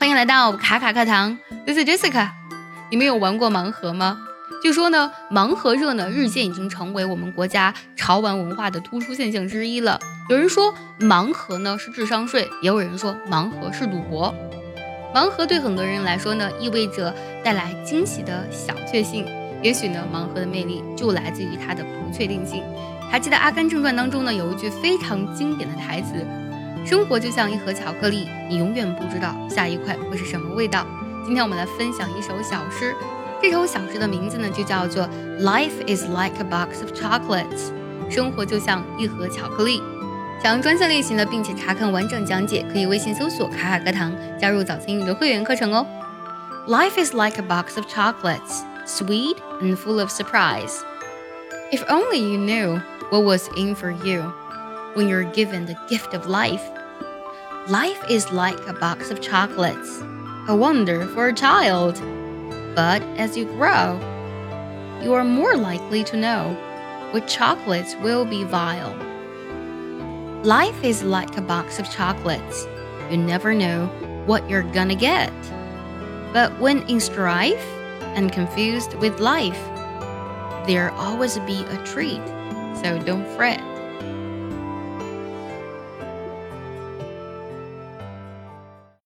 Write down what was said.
欢迎来到卡卡课堂，This is Jessica。你们有玩过盲盒吗？据说呢，盲盒热呢日渐已经成为我们国家潮玩文化的突出现象之一了。有人说盲盒呢是智商税，也有人说盲盒是赌博。盲盒对很多人来说呢，意味着带来惊喜的小确幸。也许呢，盲盒的魅力就来自于它的不确定性。还记得《阿甘正传》当中呢，有一句非常经典的台词。生活就像一盒巧克力，你永远不知道下一块会是什么味道。今天我们来分享一首小诗，这首小诗的名字呢就叫做 Life is like a box of chocolates。生活就像一盒巧克力。想要专项练习的，并且查看完整讲解，可以微信搜索“卡卡课堂”，加入早餐英语的会员课程哦。Life is like a box of chocolates, sweet and full of surprise. If only you knew what was in for you when you're given the gift of life. Life is like a box of chocolates, a wonder for a child. But as you grow, you are more likely to know which chocolates will be vile. Life is like a box of chocolates. You never know what you're gonna get. But when in strife and confused with life, there'll always be a treat, so don't fret.